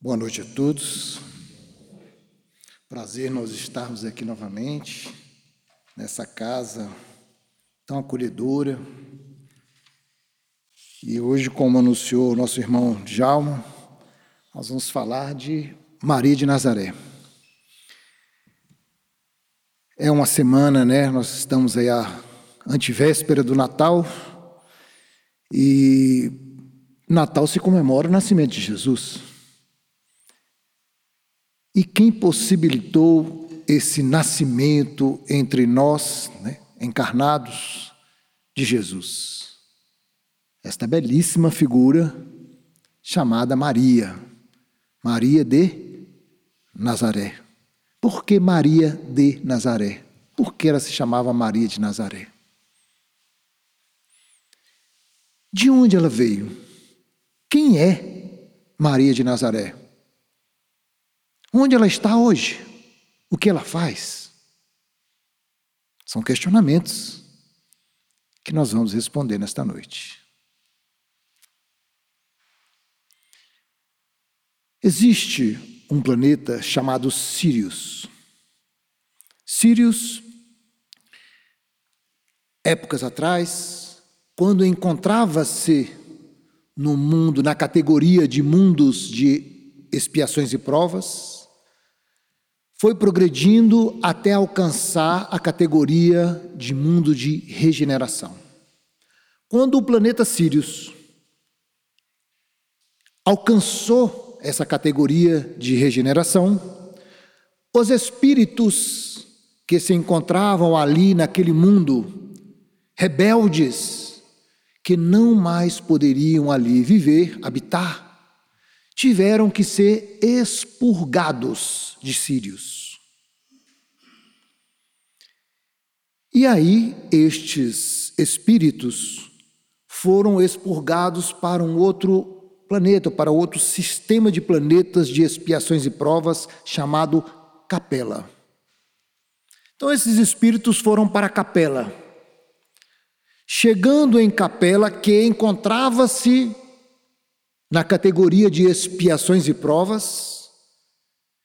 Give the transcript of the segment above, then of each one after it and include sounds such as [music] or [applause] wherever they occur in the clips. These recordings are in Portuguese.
Boa noite a todos. Prazer nós estarmos aqui novamente, nessa casa tão acolhedora. E hoje, como anunciou o nosso irmão Djalma, nós vamos falar de Maria de Nazaré. É uma semana, né? Nós estamos aí à antivéspera do Natal e Natal se comemora o nascimento de Jesus. E quem possibilitou esse nascimento entre nós, né, encarnados, de Jesus? Esta belíssima figura chamada Maria, Maria de Nazaré. Por que Maria de Nazaré? Por que ela se chamava Maria de Nazaré? De onde ela veio? Quem é Maria de Nazaré? Onde ela está hoje? O que ela faz? São questionamentos que nós vamos responder nesta noite. Existe um planeta chamado Sirius. Sirius, épocas atrás, quando encontrava-se no mundo, na categoria de mundos de expiações e provas, foi progredindo até alcançar a categoria de mundo de regeneração. Quando o planeta Sirius alcançou essa categoria de regeneração, os espíritos que se encontravam ali naquele mundo, rebeldes, que não mais poderiam ali viver, habitar, tiveram que ser expurgados de Sírios. E aí, estes espíritos foram expurgados para um outro planeta, para outro sistema de planetas de expiações e provas chamado Capela. Então, esses espíritos foram para Capela. Chegando em Capela, que encontrava-se na categoria de expiações e provas,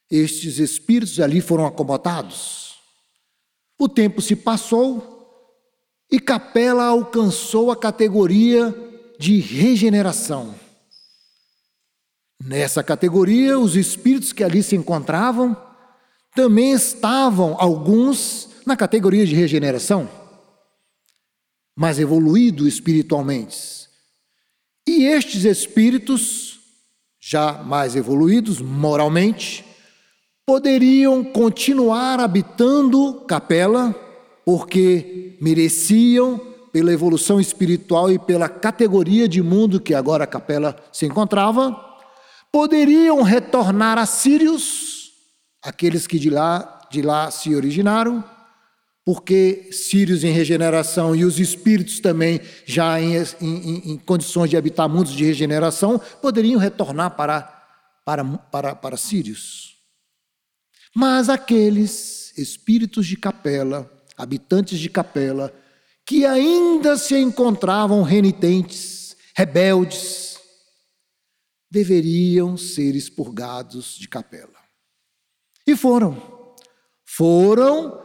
estes espíritos ali foram acomodados. O tempo se passou e Capela alcançou a categoria de regeneração. Nessa categoria, os espíritos que ali se encontravam também estavam, alguns, na categoria de regeneração, mais evoluído espiritualmente e estes espíritos, já mais evoluídos moralmente, poderiam continuar habitando Capela, porque mereciam, pela evolução espiritual e pela categoria de mundo que agora Capela se encontrava, poderiam retornar a Sírios, aqueles que de lá, de lá se originaram, porque Sírios em regeneração e os espíritos também já em, em, em, condições de habitar mundos de regeneração poderiam retornar para, para, para, para Sírios. Mas aqueles espíritos de capela, habitantes de capela, que ainda se encontravam renitentes, rebeldes, deveriam ser expurgados de capela. E foram. Foram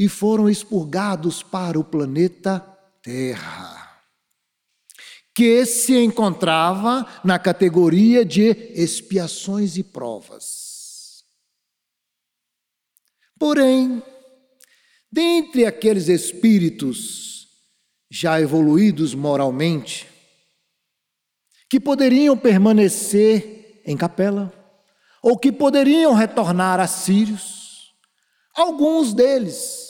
e foram expurgados para o planeta Terra, que se encontrava na categoria de expiações e provas. Porém, dentre aqueles espíritos já evoluídos moralmente, que poderiam permanecer em capela, ou que poderiam retornar a Sírios, alguns deles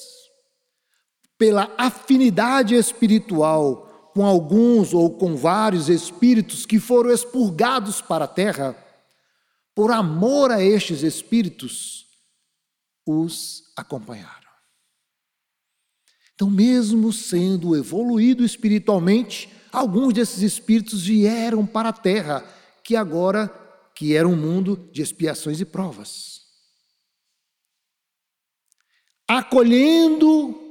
pela afinidade espiritual com alguns ou com vários espíritos que foram expurgados para a terra, por amor a estes espíritos, os acompanharam. Então, mesmo sendo evoluído espiritualmente, alguns desses espíritos vieram para a terra, que agora que era um mundo de expiações e provas. Acolhendo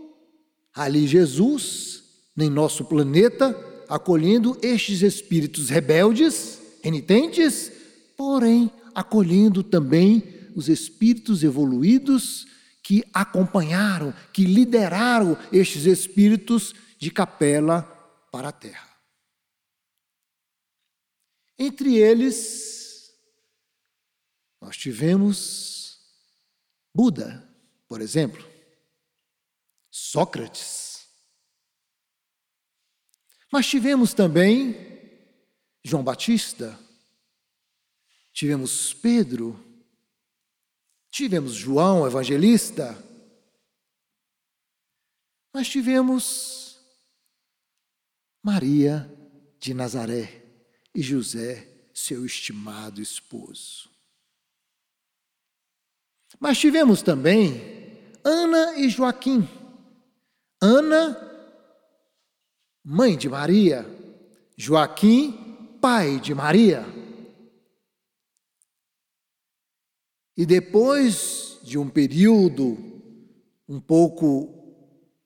ali Jesus, em nosso planeta, acolhendo estes espíritos rebeldes, renitentes, porém acolhendo também os espíritos evoluídos que acompanharam, que lideraram estes espíritos de capela para a terra. Entre eles, nós tivemos Buda, por exemplo, Sócrates. Mas tivemos também João Batista, tivemos Pedro, tivemos João Evangelista, mas tivemos Maria de Nazaré e José, seu estimado esposo. Mas tivemos também Ana e Joaquim. Ana, mãe de Maria, Joaquim, pai de Maria. E depois de um período um pouco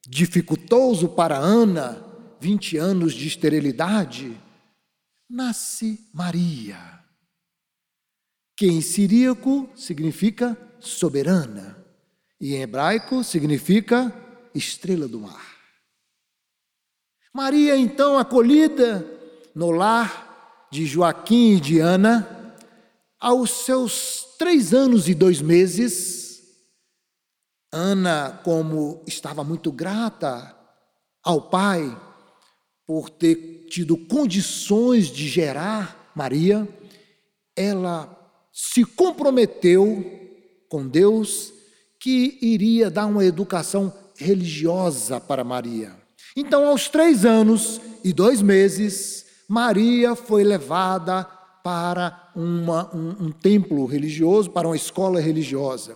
dificultoso para Ana, 20 anos de esterilidade, nasce Maria, que em siríaco significa soberana e em hebraico significa estrela do mar. Maria, então, acolhida no lar de Joaquim e de Ana, aos seus três anos e dois meses, Ana, como estava muito grata ao pai por ter tido condições de gerar Maria, ela se comprometeu com Deus que iria dar uma educação religiosa para Maria. Então, aos três anos e dois meses, Maria foi levada para uma, um, um templo religioso, para uma escola religiosa.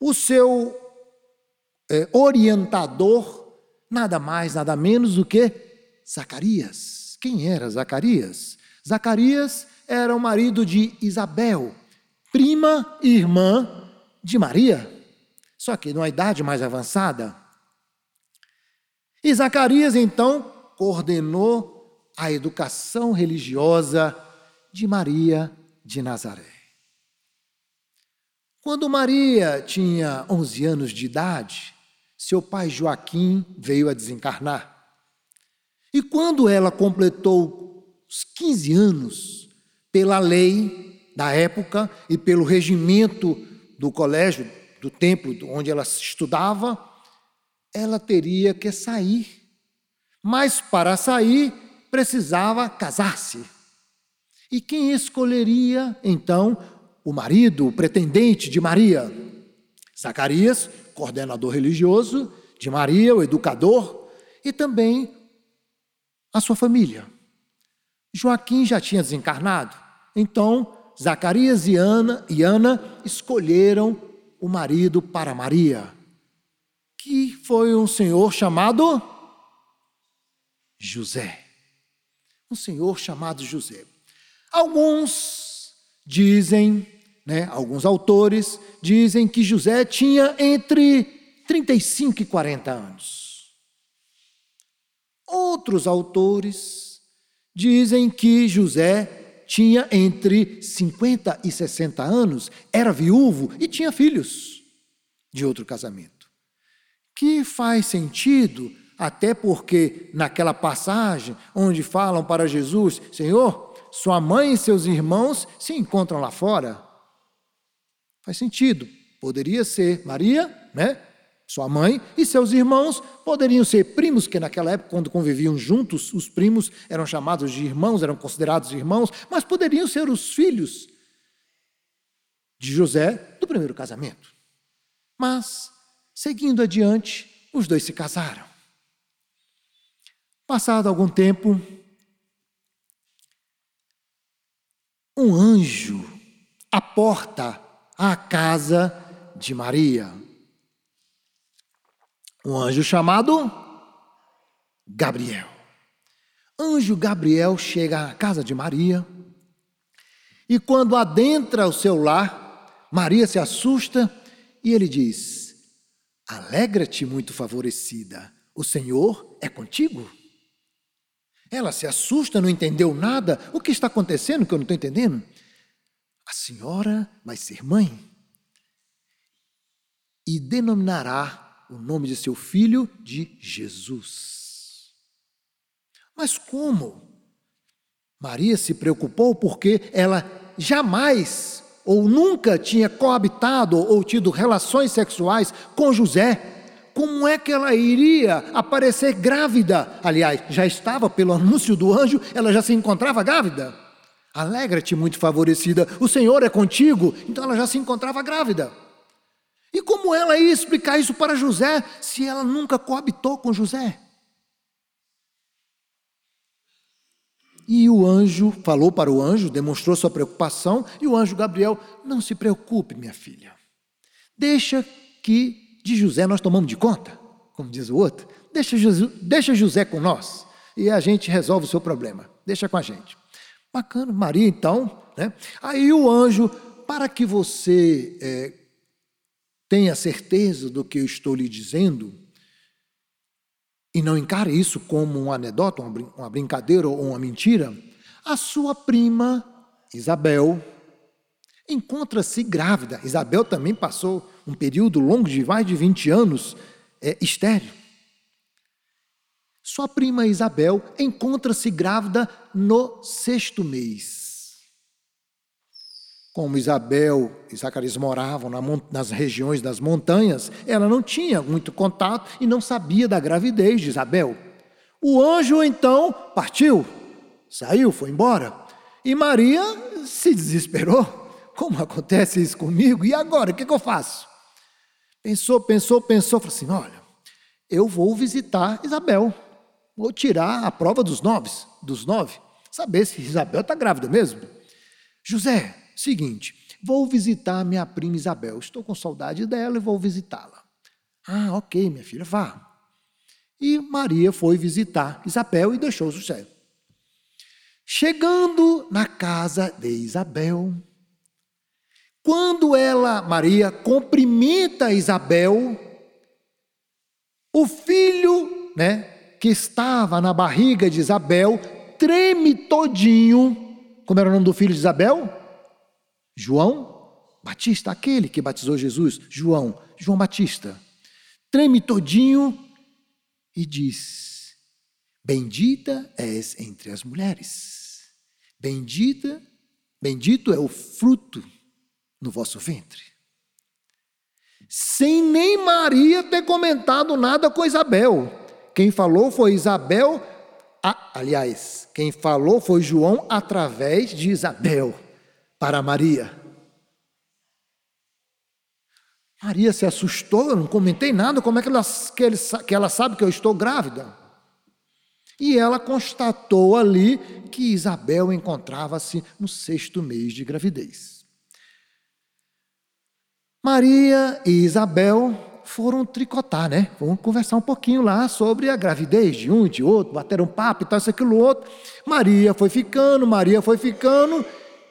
O seu é, orientador, nada mais, nada menos do que Zacarias. Quem era Zacarias? Zacarias era o marido de Isabel, prima e irmã de Maria, só que numa idade mais avançada. E Zacarias então coordenou a educação religiosa de Maria de Nazaré. Quando Maria tinha 11 anos de idade, seu pai Joaquim veio a desencarnar. E quando ela completou os 15 anos, pela lei da época e pelo regimento do colégio, do templo onde ela estudava, ela teria que sair. Mas para sair, precisava casar-se. E quem escolheria, então, o marido, o pretendente de Maria? Zacarias, coordenador religioso de Maria, o educador, e também a sua família. Joaquim já tinha desencarnado, então Zacarias e Ana, e Ana escolheram o marido para Maria, que foi um senhor chamado José. Um senhor chamado José. Alguns dizem, né, alguns autores dizem que José tinha entre 35 e 40 anos. Outros autores dizem que José tinha entre 50 e 60 anos, era viúvo e tinha filhos de outro casamento. Que faz sentido, até porque naquela passagem onde falam para Jesus: Senhor, sua mãe e seus irmãos se encontram lá fora. Faz sentido. Poderia ser Maria, né? Sua mãe e seus irmãos poderiam ser primos, que naquela época, quando conviviam juntos, os primos eram chamados de irmãos, eram considerados irmãos, mas poderiam ser os filhos de José do primeiro casamento. Mas, seguindo adiante, os dois se casaram. Passado algum tempo, um anjo aporta a casa de Maria um anjo chamado Gabriel. Anjo Gabriel chega à casa de Maria e, quando adentra o seu lar, Maria se assusta e ele diz: Alegra-te, muito favorecida, o Senhor é contigo. Ela se assusta, não entendeu nada. O que está acontecendo que eu não estou entendendo? a senhora vai ser mãe e denominará o nome de seu filho de Jesus. Mas como? Maria se preocupou porque ela jamais ou nunca tinha coabitado ou tido relações sexuais com José. Como é que ela iria aparecer grávida? Aliás, já estava pelo anúncio do anjo, ela já se encontrava grávida. Alegra-te, muito favorecida, o Senhor é contigo. Então ela já se encontrava grávida. E como ela ia explicar isso para José se ela nunca coabitou com José? E o anjo falou para o anjo, demonstrou sua preocupação, e o anjo Gabriel: Não se preocupe, minha filha. Deixa que de José nós tomamos de conta, como diz o outro. Deixa, deixa José com nós e a gente resolve o seu problema. Deixa com a gente. Bacana, Maria então. Né? Aí o anjo, para que você é, tenha certeza do que eu estou lhe dizendo, e não encare isso como uma anedota, uma brincadeira ou uma mentira, a sua prima Isabel encontra-se grávida. Isabel também passou um período longo de mais de 20 anos é, estéreo. Sua prima Isabel encontra-se grávida no sexto mês. Como Isabel e Zacarias moravam nas regiões das montanhas, ela não tinha muito contato e não sabia da gravidez de Isabel. O anjo então partiu, saiu, foi embora. E Maria se desesperou. Como acontece isso comigo? E agora? O que, que eu faço? Pensou, pensou, pensou, falou assim: olha, eu vou visitar Isabel. Vou tirar a prova dos nove, dos nove, saber se Isabel está grávida mesmo. José, Seguinte, vou visitar minha prima Isabel. Estou com saudade dela e vou visitá-la. Ah, ok, minha filha, vá. E Maria foi visitar Isabel e deixou José. Chegando na casa de Isabel, quando ela, Maria, cumprimenta Isabel, o filho, né, que estava na barriga de Isabel, treme todinho. Como era o nome do filho de Isabel? João Batista, aquele que batizou Jesus, João, João Batista, treme todinho e diz: Bendita és entre as mulheres, bendita, bendito é o fruto no vosso ventre. Sem nem Maria ter comentado nada com Isabel. Quem falou foi Isabel, aliás, quem falou foi João através de Isabel para Maria. Maria se assustou, eu não comentei nada, como é que ela, que, ele, que ela sabe que eu estou grávida? E ela constatou ali que Isabel encontrava-se no sexto mês de gravidez. Maria e Isabel foram tricotar, né? Vamos conversar um pouquinho lá sobre a gravidez de um e de outro, bateram papo e tal, isso, aquilo, outro. Maria foi ficando, Maria foi ficando,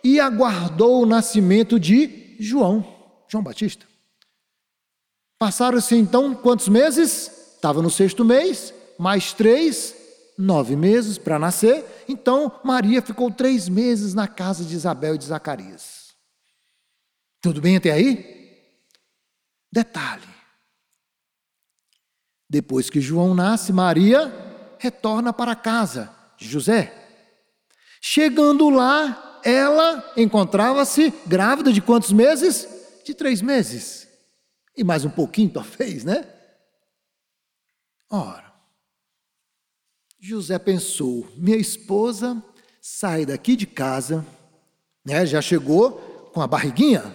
e aguardou o nascimento de João, João Batista. Passaram-se então quantos meses? Estava no sexto mês, mais três, nove meses para nascer. Então Maria ficou três meses na casa de Isabel e de Zacarias. Tudo bem até aí? Detalhe: depois que João nasce, Maria retorna para a casa de José. Chegando lá, ela encontrava-se grávida de quantos meses? De três meses. E mais um pouquinho, [laughs] talvez, né? Ora, José pensou: minha esposa sai daqui de casa, né? Já chegou com a barriguinha.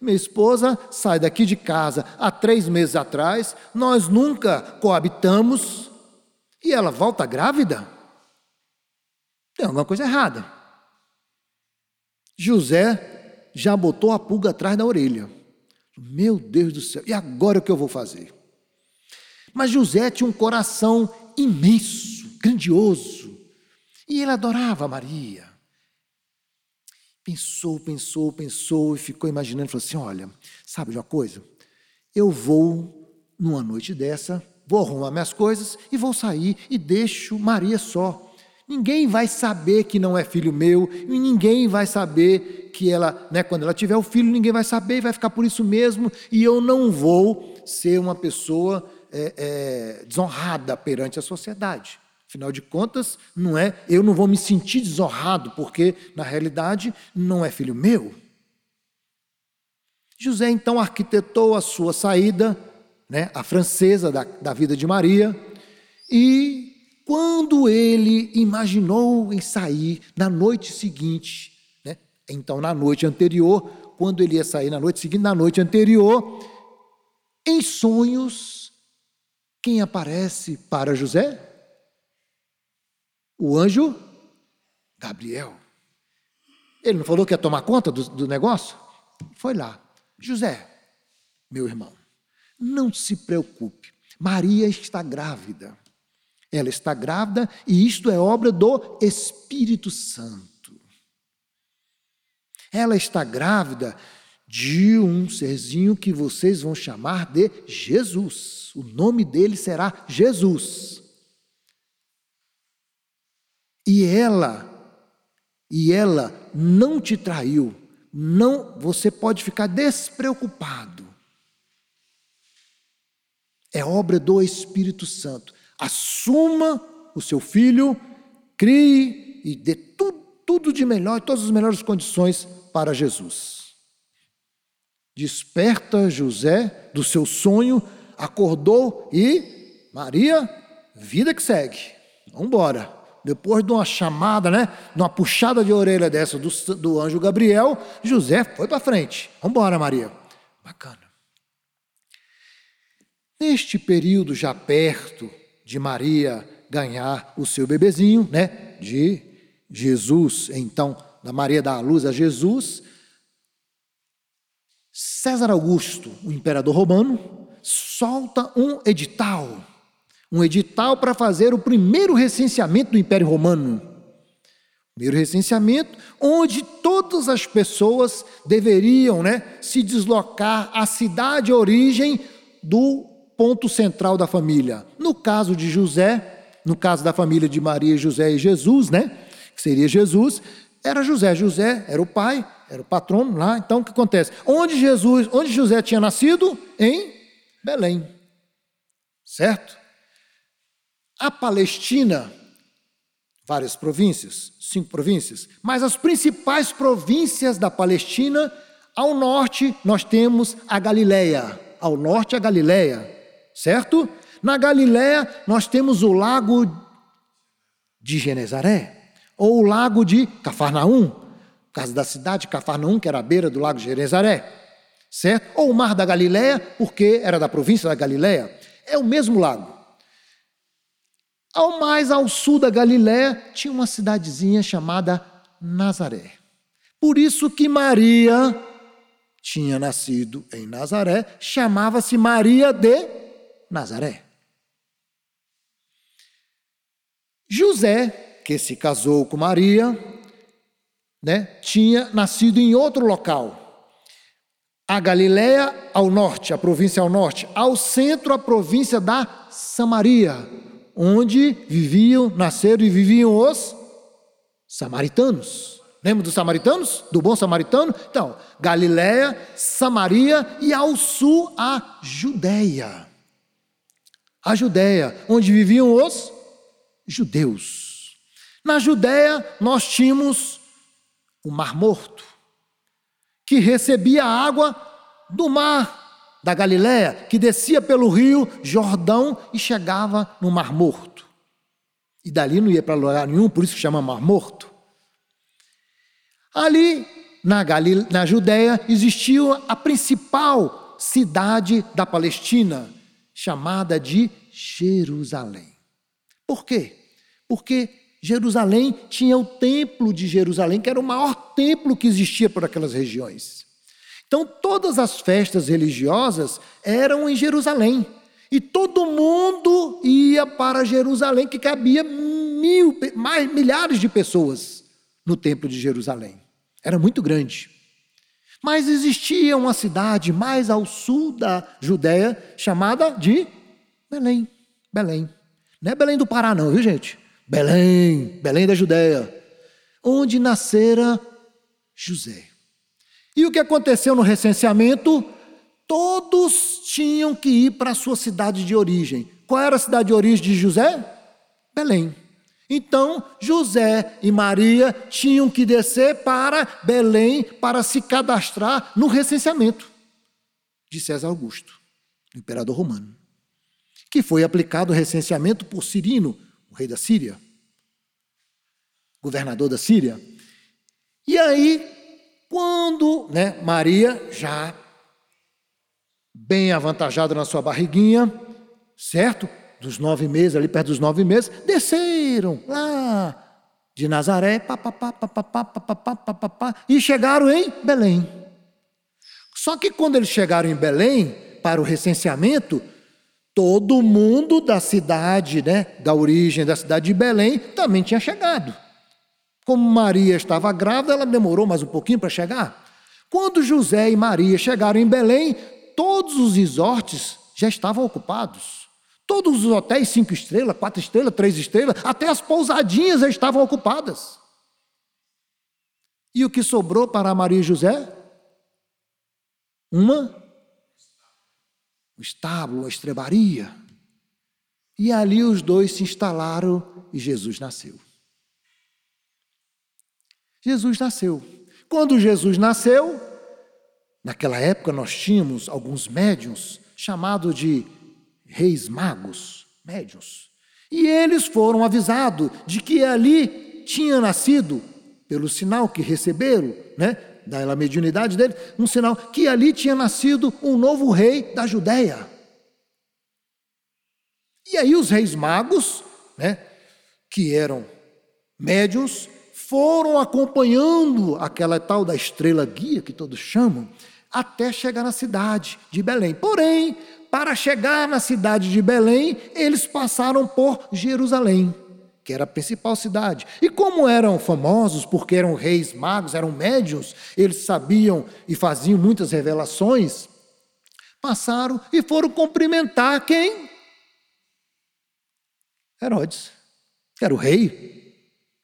Minha esposa sai daqui de casa há três meses atrás, nós nunca coabitamos e ela volta grávida? Tem alguma coisa errada. José já botou a pulga atrás da orelha. Meu Deus do céu, e agora o que eu vou fazer? Mas José tinha um coração imenso, grandioso, e ele adorava Maria. Pensou, pensou, pensou e ficou imaginando, falou assim: olha, sabe de uma coisa? Eu vou, numa noite dessa, vou arrumar minhas coisas e vou sair e deixo Maria só. Ninguém vai saber que não é filho meu, e ninguém vai saber que ela, né, quando ela tiver o filho, ninguém vai saber, vai ficar por isso mesmo, e eu não vou ser uma pessoa é, é, desonrada perante a sociedade. Afinal de contas, não é, eu não vou me sentir desonrado, porque na realidade não é filho meu. José então arquitetou a sua saída, né, a francesa da, da vida de Maria, e quando ele imaginou em sair na noite seguinte, né, então na noite anterior, quando ele ia sair na noite seguinte, na noite anterior, em sonhos, quem aparece para José? o anjo Gabriel. Ele não falou que ia tomar conta do, do negócio? Foi lá. José, meu irmão, não se preocupe. Maria está grávida. Ela está grávida e isto é obra do Espírito Santo. Ela está grávida de um serzinho que vocês vão chamar de Jesus. O nome dele será Jesus. E ela, e ela não te traiu, não, você pode ficar despreocupado. É obra do Espírito Santo. Assuma o seu filho, crie e dê tudo, tudo de melhor, todas as melhores condições para Jesus. Desperta José do seu sonho, acordou e Maria, vida que segue. Vamos embora. Depois de uma chamada, né, de uma puxada de orelha dessa do, do anjo Gabriel, José foi para frente. Vamos embora, Maria. Bacana. Neste período, já perto de Maria ganhar o seu bebezinho, né, de Jesus, então, da Maria da luz a Jesus, César Augusto, o imperador romano, solta um edital. Um edital para fazer o primeiro recenseamento do Império Romano. Primeiro recenseamento, onde todas as pessoas deveriam né, se deslocar à cidade origem do ponto central da família. No caso de José, no caso da família de Maria, José e Jesus, né, que seria Jesus, era José. José era o pai, era o patrono lá. Então o que acontece? Onde Jesus, onde José tinha nascido? Em Belém. Certo? A Palestina, várias províncias, cinco províncias, mas as principais províncias da Palestina, ao norte nós temos a Galileia, ao norte a Galileia, certo? Na Galileia nós temos o lago de Genezaré, ou o lago de Cafarnaum, por causa da cidade de Cafarnaum, que era à beira do lago de Genezaré, certo? Ou o mar da Galileia, porque era da província da Galileia, é o mesmo lago. Ao mais ao sul da Galiléia tinha uma cidadezinha chamada Nazaré. Por isso que Maria tinha nascido em Nazaré, chamava-se Maria de Nazaré. José, que se casou com Maria, né, tinha nascido em outro local. A Galiléia ao norte, a província ao norte, ao centro a província da Samaria, onde viviam, nasceram e viviam os samaritanos. Lembra dos samaritanos? Do bom samaritano? Então, Galiléia, Samaria e ao sul a Judéia. A Judéia, onde viviam os judeus. Na Judéia nós tínhamos o Mar Morto, que recebia água do mar da Galiléia, que descia pelo rio Jordão e chegava no Mar Morto. E dali não ia para lugar nenhum, por isso que chama Mar Morto. Ali, na, Galile... na Judéia, existia a principal cidade da Palestina, chamada de Jerusalém. Por quê? Porque Jerusalém tinha o templo de Jerusalém, que era o maior templo que existia por aquelas regiões. Então, todas as festas religiosas eram em Jerusalém. E todo mundo ia para Jerusalém, que cabia mil, mais, milhares de pessoas no templo de Jerusalém. Era muito grande. Mas existia uma cidade mais ao sul da Judéia, chamada de Belém. Belém. Não é Belém do Pará, não, viu, gente? Belém, Belém da Judéia, onde nascera José. E o que aconteceu no recenseamento? Todos tinham que ir para a sua cidade de origem. Qual era a cidade de origem de José? Belém. Então, José e Maria tinham que descer para Belém para se cadastrar no recenseamento de César Augusto, imperador romano, que foi aplicado o recenseamento por Cirino, o rei da Síria, governador da Síria. E aí, quando né, Maria, já bem avantajada na sua barriguinha, certo? Dos nove meses, ali perto dos nove meses, desceram lá de Nazaré, pá, pá, pá, pá, pá, pá, pá, pá, pá, pá, e chegaram em Belém. Só que quando eles chegaram em Belém, para o recenseamento, todo mundo da cidade, né, da origem da cidade de Belém, também tinha chegado. Como Maria estava grávida, ela demorou mais um pouquinho para chegar. Quando José e Maria chegaram em Belém, todos os resorts já estavam ocupados. Todos os hotéis cinco estrelas, quatro estrelas, três estrelas, até as pousadinhas já estavam ocupadas. E o que sobrou para Maria e José? Uma, um estábulo, uma estrebaria. E ali os dois se instalaram e Jesus nasceu. Jesus nasceu. Quando Jesus nasceu, naquela época nós tínhamos alguns médiums chamados de reis magos, médiums. E eles foram avisados de que ali tinha nascido, pelo sinal que receberam, né, da mediunidade dele, um sinal que ali tinha nascido um novo rei da Judéia. E aí os reis magos, né, que eram médiums, foram acompanhando aquela tal da estrela guia que todos chamam, até chegar na cidade de Belém. Porém, para chegar na cidade de Belém, eles passaram por Jerusalém, que era a principal cidade. E como eram famosos, porque eram reis magos, eram médios, eles sabiam e faziam muitas revelações, passaram e foram cumprimentar quem? Herodes, que era o rei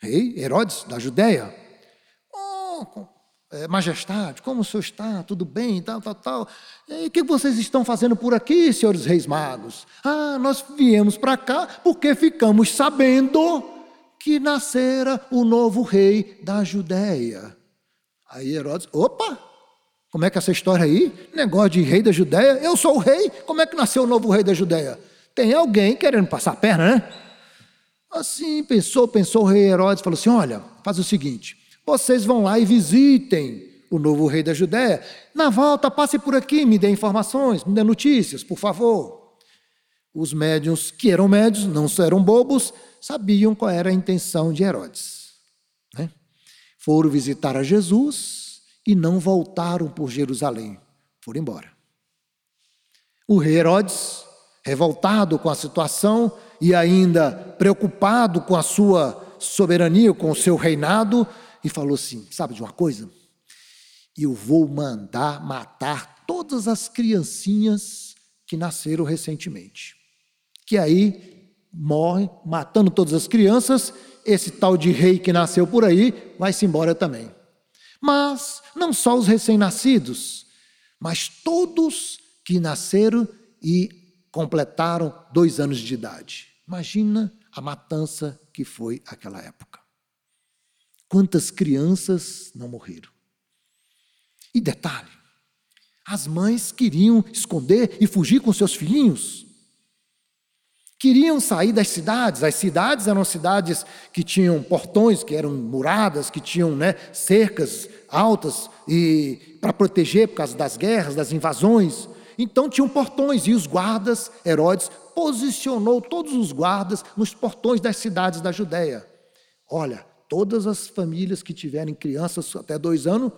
rei Herodes da Judéia. Oh, é, majestade, como o senhor está? Tudo bem? Tal, tal, tal. E o que vocês estão fazendo por aqui, senhores reis magos? Ah, nós viemos para cá porque ficamos sabendo que nascera o novo rei da Judéia. Aí Herodes, opa, como é que é essa história aí? Negócio de rei da Judéia? Eu sou o rei, como é que nasceu o novo rei da Judéia? Tem alguém querendo passar a perna, né? Assim, pensou, pensou o rei Herodes, falou assim: olha, faz o seguinte, vocês vão lá e visitem o novo rei da Judéia. Na volta, passe por aqui, me dê informações, me dê notícias, por favor. Os médiuns, que eram médios, não eram bobos, sabiam qual era a intenção de Herodes. Né? Foram visitar a Jesus e não voltaram por Jerusalém, foram embora. O rei Herodes, revoltado com a situação, e ainda preocupado com a sua soberania, com o seu reinado, e falou assim: Sabe de uma coisa? Eu vou mandar matar todas as criancinhas que nasceram recentemente. Que aí morre, matando todas as crianças, esse tal de rei que nasceu por aí vai-se embora também. Mas não só os recém-nascidos, mas todos que nasceram e completaram dois anos de idade. Imagina a matança que foi aquela época. Quantas crianças não morreram? E detalhe: as mães queriam esconder e fugir com seus filhinhos. Queriam sair das cidades. As cidades eram cidades que tinham portões, que eram muradas, que tinham né, cercas altas e para proteger por causa das guerras, das invasões. Então tinham portões e os guardas, Herodes, posicionou todos os guardas nos portões das cidades da Judéia. Olha, todas as famílias que tiverem crianças até dois anos,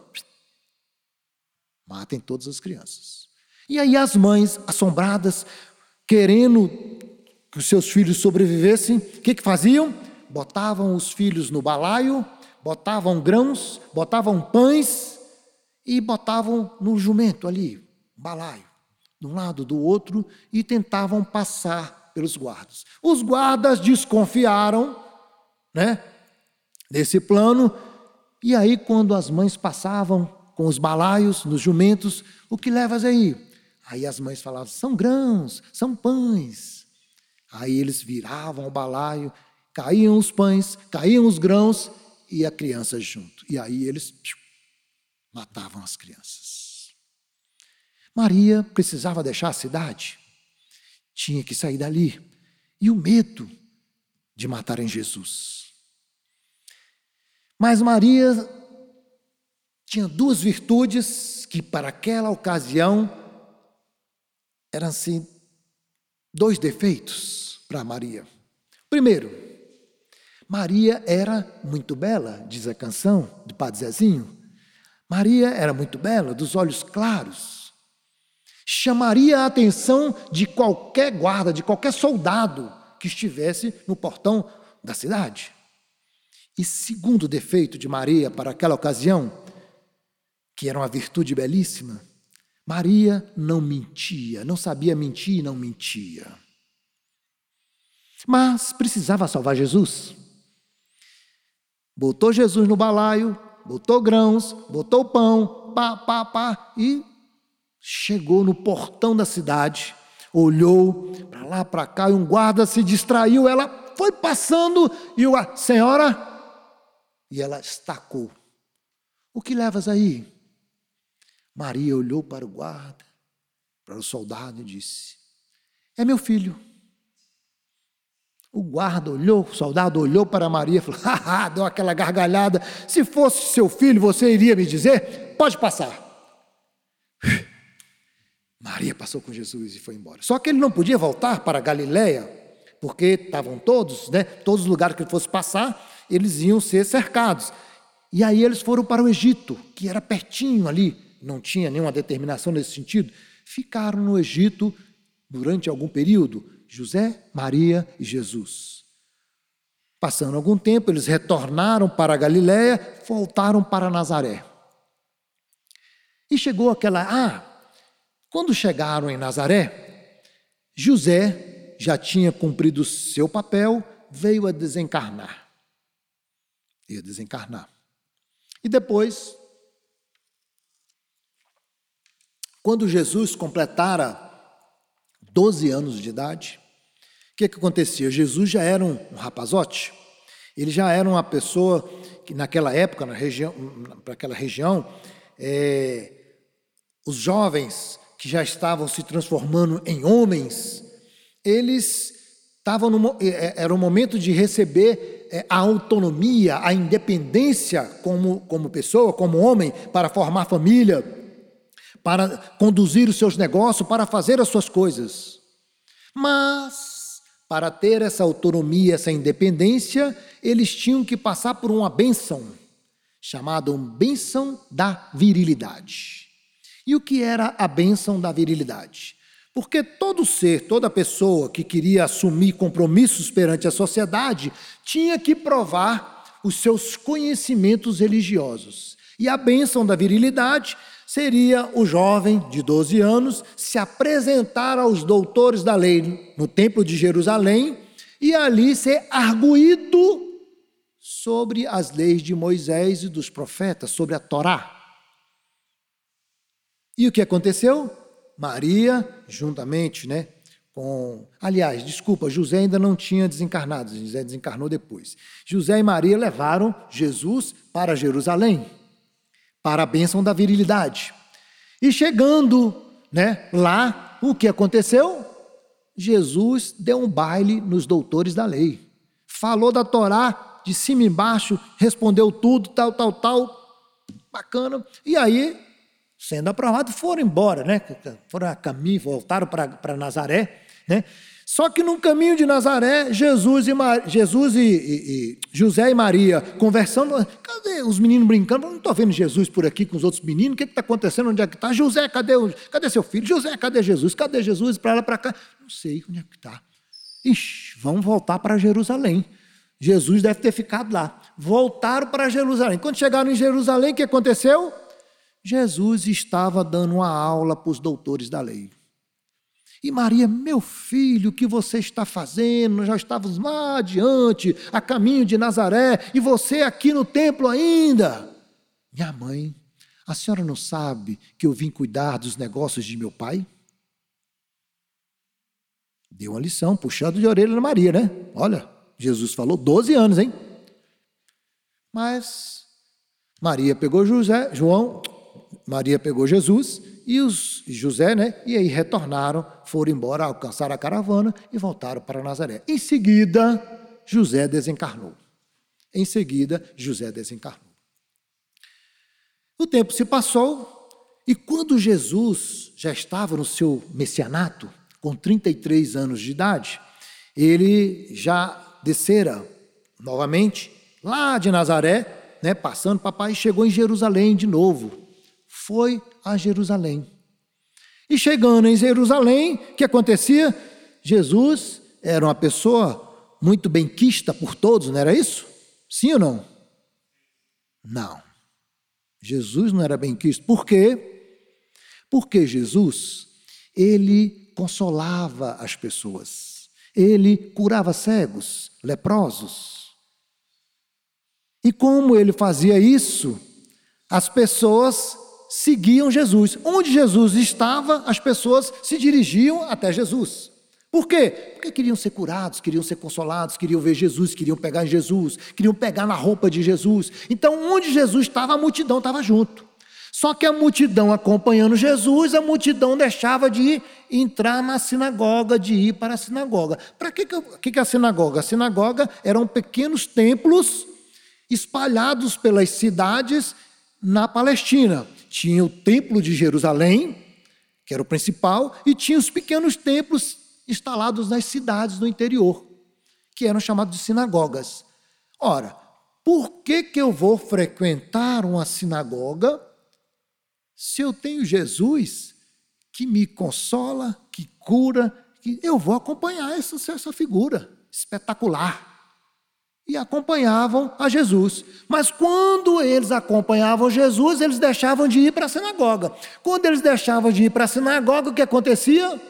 matem todas as crianças. E aí as mães, assombradas, querendo que os seus filhos sobrevivessem, o que, que faziam? Botavam os filhos no balaio, botavam grãos, botavam pães e botavam no jumento ali, balaio de um lado do outro e tentavam passar pelos guardas. Os guardas desconfiaram né? Nesse plano. E aí, quando as mães passavam com os balaios nos jumentos, o que levas aí? Aí as mães falavam: são grãos, são pães. Aí eles viravam o balaio, caíam os pães, caíam os grãos e a criança junto. E aí eles matavam as crianças. Maria precisava deixar a cidade, tinha que sair dali. E o medo de matarem Jesus. Mas Maria tinha duas virtudes que, para aquela ocasião, eram assim, dois defeitos para Maria. Primeiro, Maria era muito bela, diz a canção do Padre Zezinho. Maria era muito bela, dos olhos claros. Chamaria a atenção de qualquer guarda, de qualquer soldado que estivesse no portão da cidade. E segundo defeito de Maria para aquela ocasião, que era uma virtude belíssima, Maria não mentia, não sabia mentir e não mentia. Mas precisava salvar Jesus. Botou Jesus no balaio, botou grãos, botou pão, pá, pá, pá, e chegou no portão da cidade, olhou para lá, para cá, e um guarda se distraiu, ela foi passando, e o senhora, e ela estacou. O que levas aí? Maria olhou para o guarda, para o soldado e disse: É meu filho. O guarda olhou, o soldado olhou para Maria e falou: Haha, deu aquela gargalhada. Se fosse seu filho, você iria me dizer? Pode passar. [sighs] Maria passou com Jesus e foi embora. Só que ele não podia voltar para Galiléia, porque estavam todos, né? Todos os lugares que ele fosse passar, eles iam ser cercados. E aí eles foram para o Egito, que era pertinho ali, não tinha nenhuma determinação nesse sentido. Ficaram no Egito durante algum período, José, Maria e Jesus. Passando algum tempo, eles retornaram para a Galiléia, voltaram para Nazaré. E chegou aquela. Ah, quando chegaram em Nazaré, José já tinha cumprido seu papel, veio a desencarnar. Ia desencarnar. E depois, quando Jesus completara 12 anos de idade, o que, que acontecia? Jesus já era um, um rapazote, ele já era uma pessoa que naquela época, na região, para aquela região, é, os jovens que já estavam se transformando em homens, eles no, é, era o momento de receber é, a autonomia, a independência como, como pessoa, como homem, para formar família, para conduzir os seus negócios, para fazer as suas coisas. Mas, para ter essa autonomia, essa independência, eles tinham que passar por uma benção, chamada benção da virilidade. E o que era a benção da virilidade? Porque todo ser, toda pessoa que queria assumir compromissos perante a sociedade tinha que provar os seus conhecimentos religiosos. E a bênção da virilidade seria o jovem de 12 anos se apresentar aos doutores da lei no Templo de Jerusalém e ali ser arguído sobre as leis de Moisés e dos profetas, sobre a Torá. E o que aconteceu? Maria, juntamente, né, com. Aliás, desculpa, José ainda não tinha desencarnado, José desencarnou depois. José e Maria levaram Jesus para Jerusalém para a bênção da virilidade. E chegando né, lá, o que aconteceu? Jesus deu um baile nos doutores da lei. Falou da Torá de cima e embaixo, respondeu tudo, tal, tal, tal. Bacana. E aí, sendo aprovado, foram embora, né? Foram a caminho, voltaram para Nazaré, né? Só que no caminho de Nazaré, Jesus e, Mar... Jesus e, e, e, José e Maria conversando, cadê os meninos brincando? Não estou vendo Jesus por aqui com os outros meninos, o que está acontecendo? Onde é que está? José, cadê, o... cadê seu filho? José, cadê Jesus? Cadê Jesus? Para lá, para cá? Não sei onde é que está. Ixi, vamos voltar para Jerusalém. Jesus deve ter ficado lá. Voltaram para Jerusalém. Quando chegaram em Jerusalém, o que aconteceu? Jesus estava dando uma aula para os doutores da lei. E Maria, meu filho, o que você está fazendo? Nós já estávamos lá adiante, a caminho de Nazaré, e você aqui no templo ainda. Minha mãe, a senhora não sabe que eu vim cuidar dos negócios de meu pai? Deu uma lição, puxando de orelha na Maria, né? Olha, Jesus falou 12 anos, hein? Mas Maria pegou José, João, Maria pegou Jesus e os José, né? E aí retornaram, foram embora, alcançaram a caravana e voltaram para Nazaré. Em seguida, José desencarnou. Em seguida, José desencarnou. O tempo se passou e quando Jesus já estava no seu messianato, com 33 anos de idade, ele já descera novamente lá de Nazaré, né, passando, papai chegou em Jerusalém de novo. Foi a Jerusalém. E chegando em Jerusalém, o que acontecia? Jesus era uma pessoa muito benquista por todos, não era isso? Sim ou não? Não. Jesus não era benquisto. Por quê? Porque Jesus, ele consolava as pessoas. Ele curava cegos, leprosos. E como ele fazia isso, as pessoas seguiam Jesus. Onde Jesus estava, as pessoas se dirigiam até Jesus. Por quê? Porque queriam ser curados, queriam ser consolados, queriam ver Jesus, queriam pegar em Jesus, queriam pegar na roupa de Jesus. Então, onde Jesus estava, a multidão estava junto. Só que a multidão acompanhando Jesus, a multidão deixava de ir, entrar na sinagoga, de ir para a sinagoga. Para que, que, que é a sinagoga? A sinagoga eram pequenos templos espalhados pelas cidades na Palestina. Tinha o templo de Jerusalém, que era o principal, e tinha os pequenos templos instalados nas cidades do interior, que eram chamados de sinagogas. Ora, por que, que eu vou frequentar uma sinagoga se eu tenho Jesus que me consola, que cura, que eu vou acompanhar essa, essa figura espetacular. E acompanhavam a Jesus. Mas quando eles acompanhavam Jesus, eles deixavam de ir para a sinagoga. Quando eles deixavam de ir para a sinagoga, o que acontecia?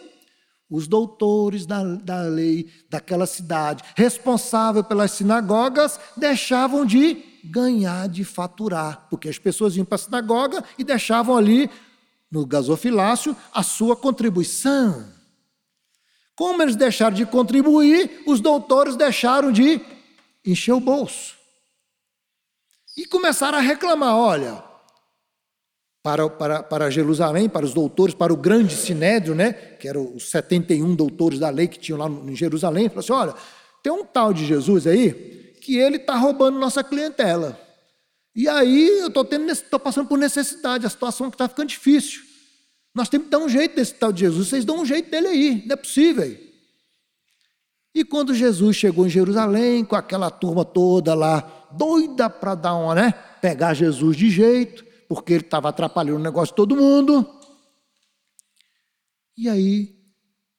Os doutores da, da lei daquela cidade, responsável pelas sinagogas, deixavam de ganhar, de faturar, porque as pessoas iam para a sinagoga e deixavam ali no gasofilácio a sua contribuição. Como eles deixaram de contribuir, os doutores deixaram de encher o bolso. E começaram a reclamar: olha, para, para, para Jerusalém, para os doutores, para o grande sinédrio, né, que eram os 71 doutores da lei que tinham lá em Jerusalém, falou assim: olha, tem um tal de Jesus aí que ele está roubando nossa clientela. E aí eu estou passando por necessidade, a situação está ficando difícil. Nós temos que dar um jeito desse tal de Jesus, vocês dão um jeito dele aí, não é possível. E quando Jesus chegou em Jerusalém, com aquela turma toda lá, doida para dar uma, né? Pegar Jesus de jeito, porque ele estava atrapalhando o negócio de todo mundo. E aí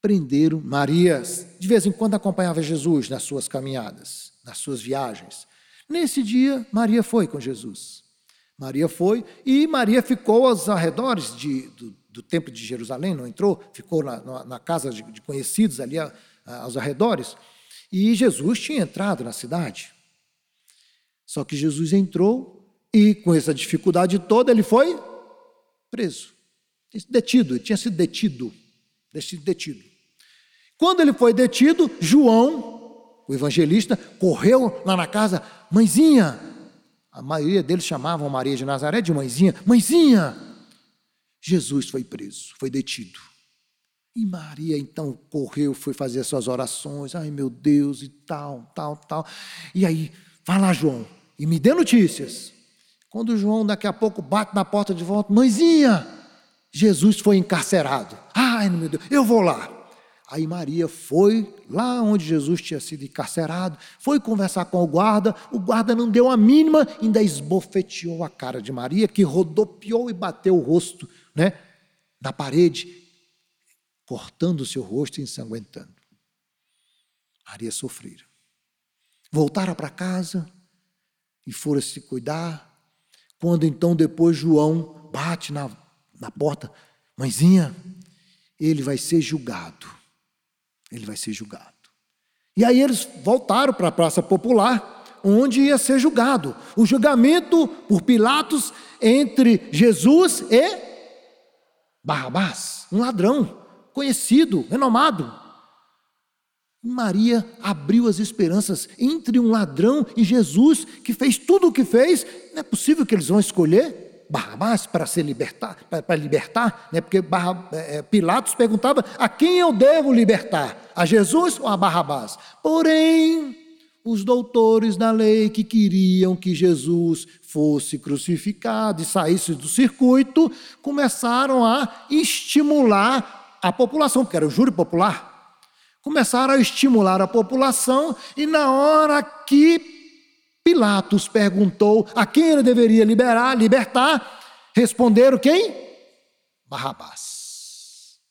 prenderam Maria, de vez em quando acompanhava Jesus nas suas caminhadas nas suas viagens. Nesse dia, Maria foi com Jesus. Maria foi e Maria ficou aos arredores de, do, do templo de Jerusalém, não entrou, ficou na, na casa de, de, conhecidos ali aos arredores. E Jesus tinha entrado na cidade. Só que Jesus entrou e, com essa dificuldade toda, ele foi preso, detido, ele tinha sido detido, detido. Quando ele foi detido, João, o evangelista correu lá na casa, mãezinha. A maioria deles chamavam Maria de Nazaré de mãezinha. Mãezinha! Jesus foi preso, foi detido. E Maria então correu, foi fazer suas orações. Ai meu Deus, e tal, tal, tal. E aí, vai lá, João, e me dê notícias. Quando João daqui a pouco bate na porta de volta, mãezinha, Jesus foi encarcerado. Ai meu Deus, eu vou lá. Aí Maria foi lá onde Jesus tinha sido encarcerado, foi conversar com o guarda, o guarda não deu a mínima, ainda esbofeteou a cara de Maria, que rodopiou e bateu o rosto né, na parede, cortando o seu rosto e ensanguentando. Maria sofrera. Voltaram para casa e foram se cuidar. Quando então depois João bate na, na porta, mãezinha, ele vai ser julgado. Ele vai ser julgado. E aí eles voltaram para a praça popular, onde ia ser julgado. O julgamento por Pilatos entre Jesus e Barrabás, um ladrão conhecido, renomado. Maria abriu as esperanças entre um ladrão e Jesus, que fez tudo o que fez. Não é possível que eles vão escolher Barrabás para se libertar, para, libertar, né? porque Barra, é, é, Pilatos perguntava a quem eu devo libertar, a Jesus ou a Barrabás? Porém, os doutores da lei que queriam que Jesus fosse crucificado e saísse do circuito, começaram a estimular a população, porque era o júri popular começaram a estimular a população, e na hora que Pilatos perguntou a quem ele deveria liberar, libertar, responderam quem? Barrabás.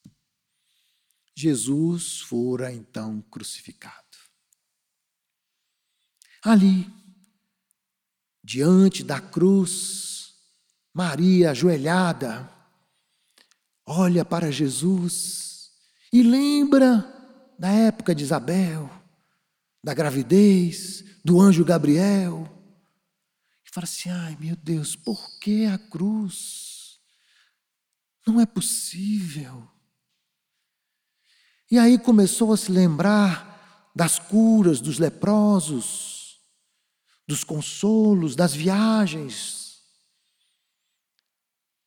Jesus fora então crucificado. Ali, diante da cruz, Maria ajoelhada, olha para Jesus e lembra da época de Isabel, da gravidez, do anjo Gabriel. E fala assim: ai meu Deus, por que a cruz? Não é possível. E aí começou a se lembrar das curas dos leprosos, dos consolos, das viagens,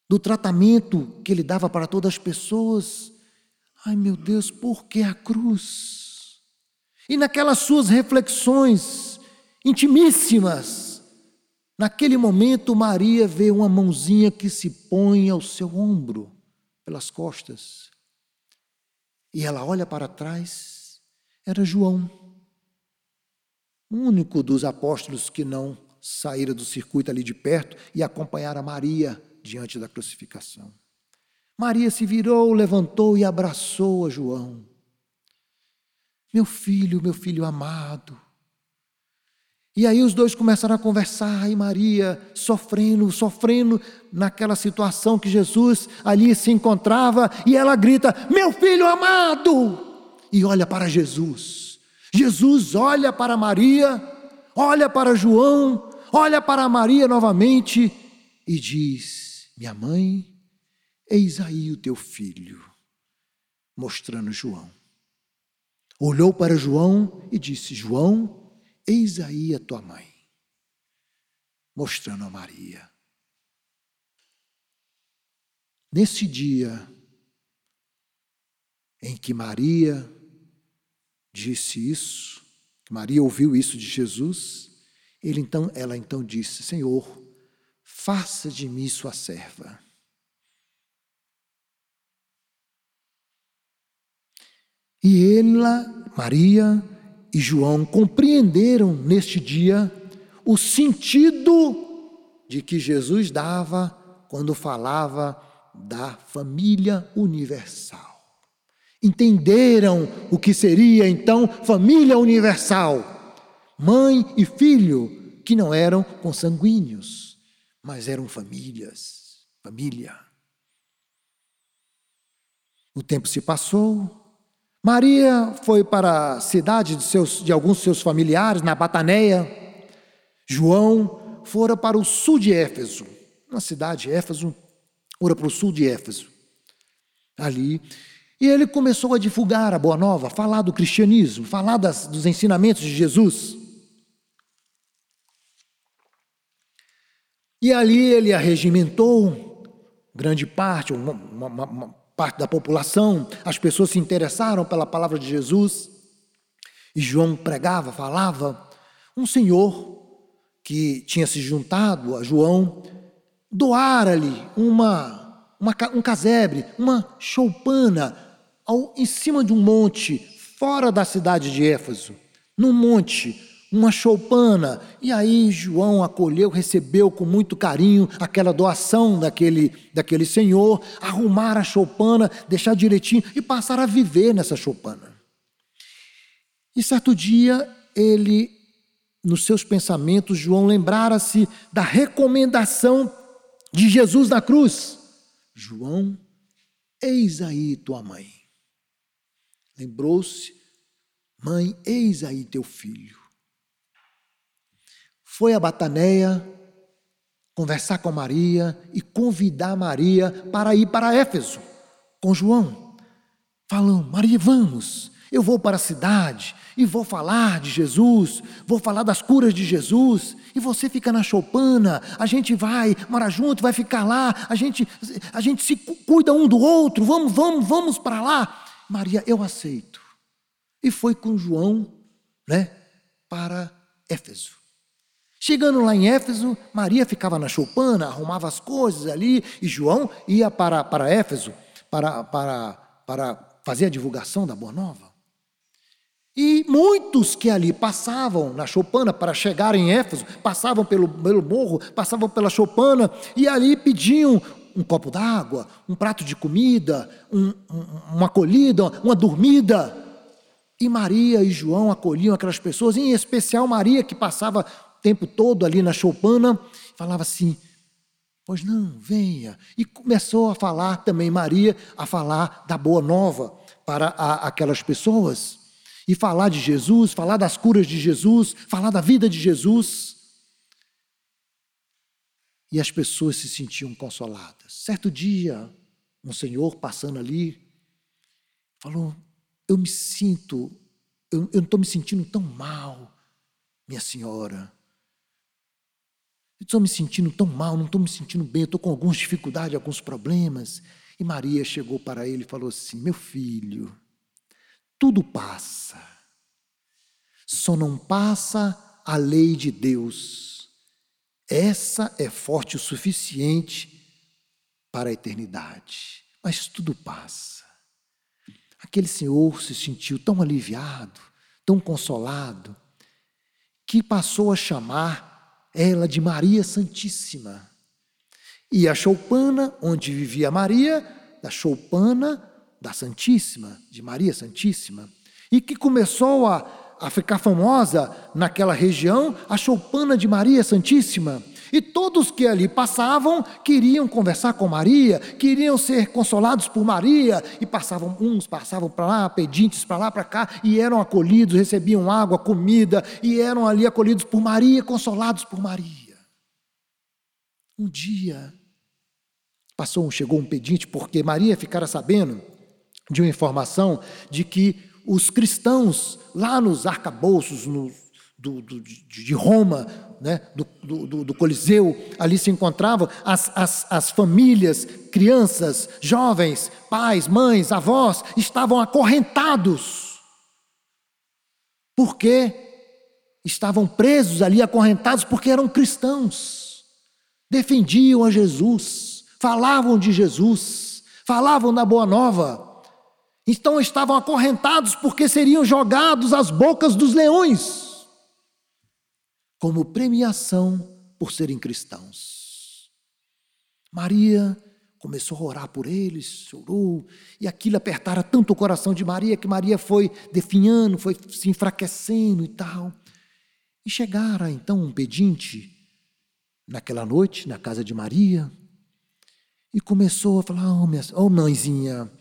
do tratamento que ele dava para todas as pessoas Ai meu Deus, por que a cruz? E naquelas suas reflexões intimíssimas, naquele momento Maria vê uma mãozinha que se põe ao seu ombro, pelas costas. E ela olha para trás, era João, o único dos apóstolos que não saíra do circuito ali de perto e acompanhara Maria diante da crucificação. Maria se virou, levantou e abraçou a João. Meu filho, meu filho amado. E aí os dois começaram a conversar, e Maria sofrendo, sofrendo naquela situação que Jesus ali se encontrava, e ela grita: Meu filho amado! E olha para Jesus. Jesus olha para Maria, olha para João, olha para Maria novamente e diz: Minha mãe Eis aí o teu filho, mostrando João. Olhou para João e disse: João, eis aí a tua mãe, mostrando a Maria. Nesse dia em que Maria disse isso, Maria ouviu isso de Jesus, ele então, ela então disse: Senhor, faça de mim sua serva. E ela, Maria e João compreenderam neste dia o sentido de que Jesus dava quando falava da família universal. Entenderam o que seria então família universal. Mãe e filho que não eram consanguíneos, mas eram famílias, família. O tempo se passou, Maria foi para a cidade de, seus, de alguns seus familiares, na Bataneia. João fora para o sul de Éfeso, na cidade de Éfeso, fora para o sul de Éfeso. Ali. E ele começou a divulgar a boa nova, falar do cristianismo, falar das, dos ensinamentos de Jesus. E ali ele arregimentou grande parte, uma, uma, uma, parte da população, as pessoas se interessaram pela palavra de Jesus. E João pregava, falava. Um senhor que tinha se juntado a João doara-lhe uma, uma, um casebre, uma choupana, ao, em cima de um monte, fora da cidade de Éfeso, num monte, uma choupana. E aí João acolheu, recebeu com muito carinho aquela doação daquele, daquele senhor, arrumar a choupana, deixar direitinho e passar a viver nessa choupana. E certo dia ele, nos seus pensamentos, João lembrara-se da recomendação de Jesus na cruz. João Eis aí tua mãe. Lembrou-se, mãe, eis aí teu filho. Foi a Bataneia conversar com Maria e convidar Maria para ir para Éfeso com João. Falando, Maria, vamos, eu vou para a cidade e vou falar de Jesus, vou falar das curas de Jesus, e você fica na choupana, a gente vai, mora junto, vai ficar lá, a gente, a gente se cuida um do outro, vamos, vamos, vamos para lá. Maria, eu aceito. E foi com João, né, para Éfeso. Chegando lá em Éfeso, Maria ficava na choupana, arrumava as coisas ali, e João ia para, para Éfeso para, para, para fazer a divulgação da Boa Nova. E muitos que ali passavam na Chopana para chegar em Éfeso, passavam pelo, pelo morro, passavam pela Chopana e ali pediam um copo d'água, um prato de comida, um, um, uma acolhida, uma dormida. E Maria e João acolhiam aquelas pessoas, em especial Maria, que passava tempo todo ali na Chopana, falava assim: Pois não, venha. E começou a falar também, Maria, a falar da boa nova para a, aquelas pessoas e falar de Jesus, falar das curas de Jesus, falar da vida de Jesus. E as pessoas se sentiam consoladas. Certo dia, um senhor passando ali falou: Eu me sinto, eu, eu não estou me sentindo tão mal, minha senhora. Eu estou me sentindo tão mal, não estou me sentindo bem, estou com algumas dificuldades, alguns problemas. E Maria chegou para ele e falou assim: Meu filho, tudo passa. Só não passa a lei de Deus. Essa é forte o suficiente para a eternidade. Mas tudo passa. Aquele senhor se sentiu tão aliviado, tão consolado, que passou a chamar ela de Maria Santíssima. E a choupana, onde vivia Maria, da choupana da Santíssima, de Maria Santíssima, e que começou a, a ficar famosa naquela região, a choupana de Maria Santíssima. E todos que ali passavam queriam conversar com Maria, queriam ser consolados por Maria, e passavam uns passavam para lá, pedintes para lá, para cá, e eram acolhidos, recebiam água, comida, e eram ali acolhidos por Maria, consolados por Maria. Um dia passou, chegou um pedinte, porque Maria ficara sabendo de uma informação de que os cristãos, lá nos arcabouços no, do, do, de Roma, né, do, do, do, Coliseu, ali se encontravam as, as, as famílias, crianças, jovens, pais, mães, avós, estavam acorrentados. Porque estavam presos ali, acorrentados, porque eram cristãos, defendiam a Jesus, falavam de Jesus, falavam da Boa Nova. Então estavam acorrentados porque seriam jogados às bocas dos leões, como premiação por serem cristãos. Maria começou a orar por eles, chorou, e aquilo apertara tanto o coração de Maria que Maria foi definhando, foi se enfraquecendo e tal. E chegara então um pedinte naquela noite na casa de Maria e começou a falar: Oh, minha, oh mãezinha,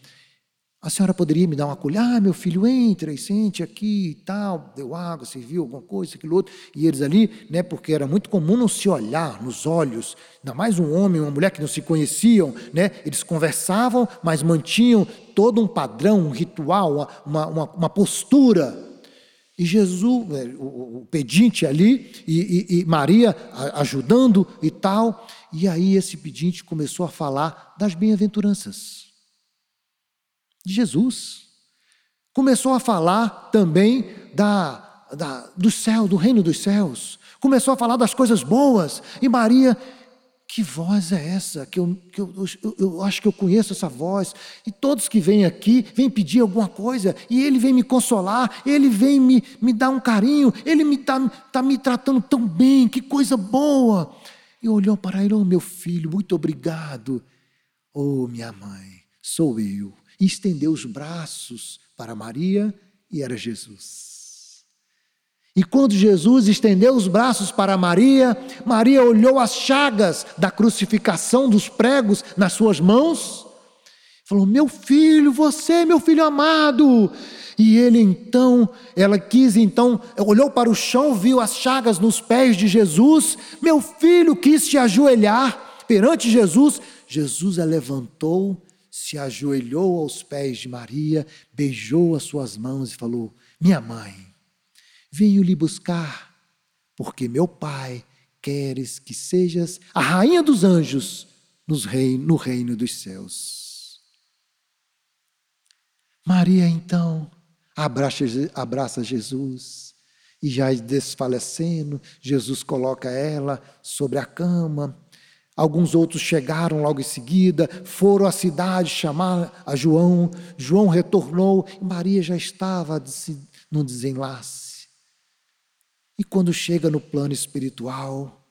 a senhora poderia me dar uma colher? Ah, meu filho, entra e sente aqui e tal. Deu água, serviu alguma coisa, aquilo outro. E eles ali, né, porque era muito comum não se olhar nos olhos, ainda mais um homem e uma mulher que não se conheciam, né? Eles conversavam, mas mantinham todo um padrão, um ritual, uma, uma, uma postura. E Jesus, é, o, pedinte ali, e, e, e Maria ajudando e tal. E aí esse pedinte começou a falar das bem-aventuranças de Jesus. Começou a falar também da, da, do céu, do reino dos céus. Começou a falar das coisas boas. E Maria, que voz é essa? Que eu, que eu, eu, eu, acho que eu conheço essa voz. E todos que vêm aqui, vêm pedir alguma coisa, e ele vem me consolar, ele vem me, me dar um carinho, ele me está tá me tratando tão bem, que coisa boa. E olhou para ele, oh meu filho, muito obrigado. Oh minha mãe, sou eu e estendeu os braços para Maria e era Jesus. E quando Jesus estendeu os braços para Maria, Maria olhou as chagas da crucificação dos pregos nas suas mãos, Falou: Meu filho, você, meu filho amado. E ele então, ela quis então, olhou para o chão, viu as chagas nos pés de Jesus. Meu filho quis se ajoelhar perante Jesus. Jesus a levantou, se ajoelhou aos pés de Maria, beijou as suas mãos e falou: Minha mãe, venho lhe buscar, porque meu pai queres que sejas a rainha dos anjos no reino dos céus. Maria então abraça, Jesus e já desfalecendo, Jesus coloca ela sobre a cama. Alguns outros chegaram logo em seguida, foram à cidade chamar a João. João retornou e Maria já estava no desenlace. E quando chega no plano espiritual,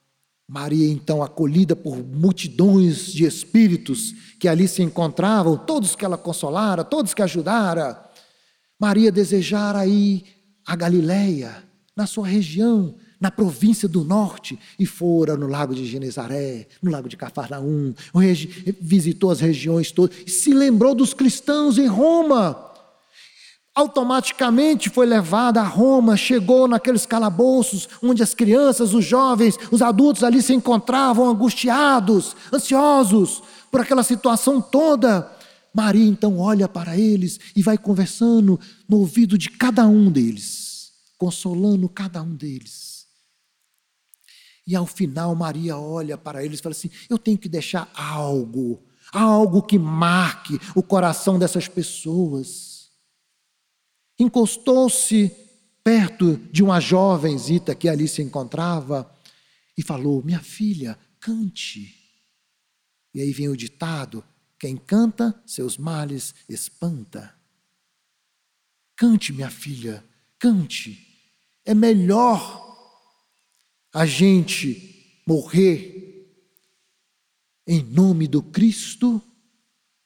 Maria, então, acolhida por multidões de espíritos que ali se encontravam, todos que ela consolara, todos que ajudara, Maria desejara ir a Galiléia, na sua região, na província do norte, e fora no lago de Genezaré, no lago de Cafarnaum, visitou as regiões todas, e se lembrou dos cristãos em Roma, automaticamente foi levada a Roma, chegou naqueles calabouços onde as crianças, os jovens, os adultos ali se encontravam angustiados, ansiosos por aquela situação toda. Maria então olha para eles e vai conversando no ouvido de cada um deles, consolando cada um deles. E ao final, Maria olha para eles e fala assim: Eu tenho que deixar algo, algo que marque o coração dessas pessoas encostou-se perto de uma jovenzita que ali se encontrava e falou: Minha filha, cante. E aí vem o ditado: quem canta, seus males espanta. Cante, minha filha, cante. É melhor a gente morrer em nome do Cristo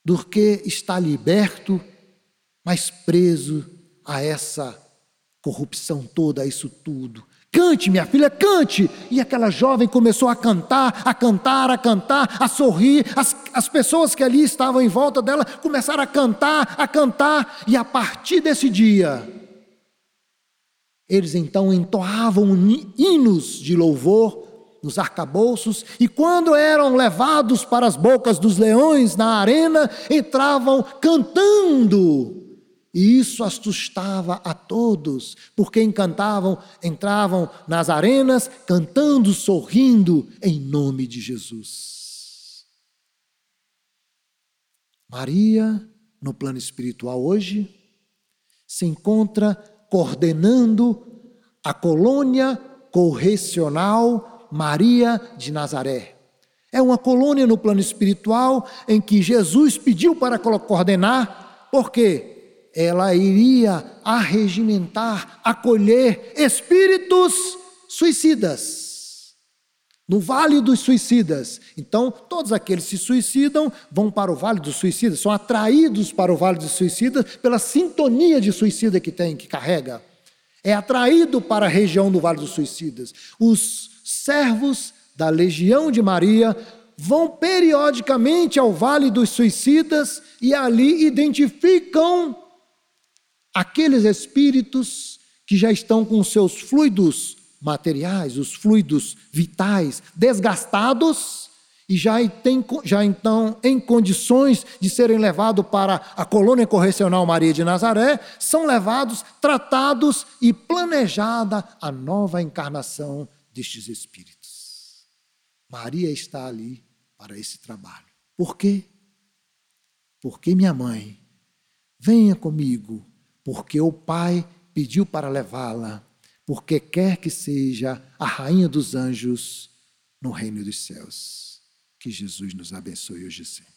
do que estar liberto, mas preso a essa corrupção toda, a isso tudo. Cante, minha filha, cante! E aquela jovem começou a cantar, a cantar, a cantar, a sorrir. As, as pessoas que ali estavam em volta dela começaram a cantar, a cantar, e a partir desse dia, eles então entoavam hinos de louvor nos arcabouços, e quando eram levados para as bocas dos leões na arena, entravam cantando e isso assustava a todos, porque encantavam, entravam nas arenas cantando, sorrindo em nome de Jesus. Maria, no plano espiritual hoje, se encontra coordenando a colônia correcional Maria de Nazaré. É uma colônia no plano espiritual em que Jesus pediu para coordenar, por quê? ela iria arregimentar, acolher espíritos suicidas. No vale dos suicidas. Então, todos aqueles que se suicidam vão para o vale dos suicidas, são atraídos para o vale dos suicidas pela sintonia de suicida que tem, que carrega. É atraído para a região do vale dos suicidas. Os servos da legião de Maria vão periodicamente ao vale dos suicidas e ali identificam aqueles espíritos que já estão com seus fluidos materiais, os fluidos vitais desgastados e já, tem, já então em condições de serem levados para a colônia correcional Maria de Nazaré, são levados, tratados e planejada a nova encarnação destes espíritos. Maria está ali para esse trabalho. Por quê? Porque minha mãe, venha comigo porque o Pai pediu para levá-la, porque quer que seja a rainha dos anjos no reino dos céus. Que Jesus nos abençoe hoje sempre.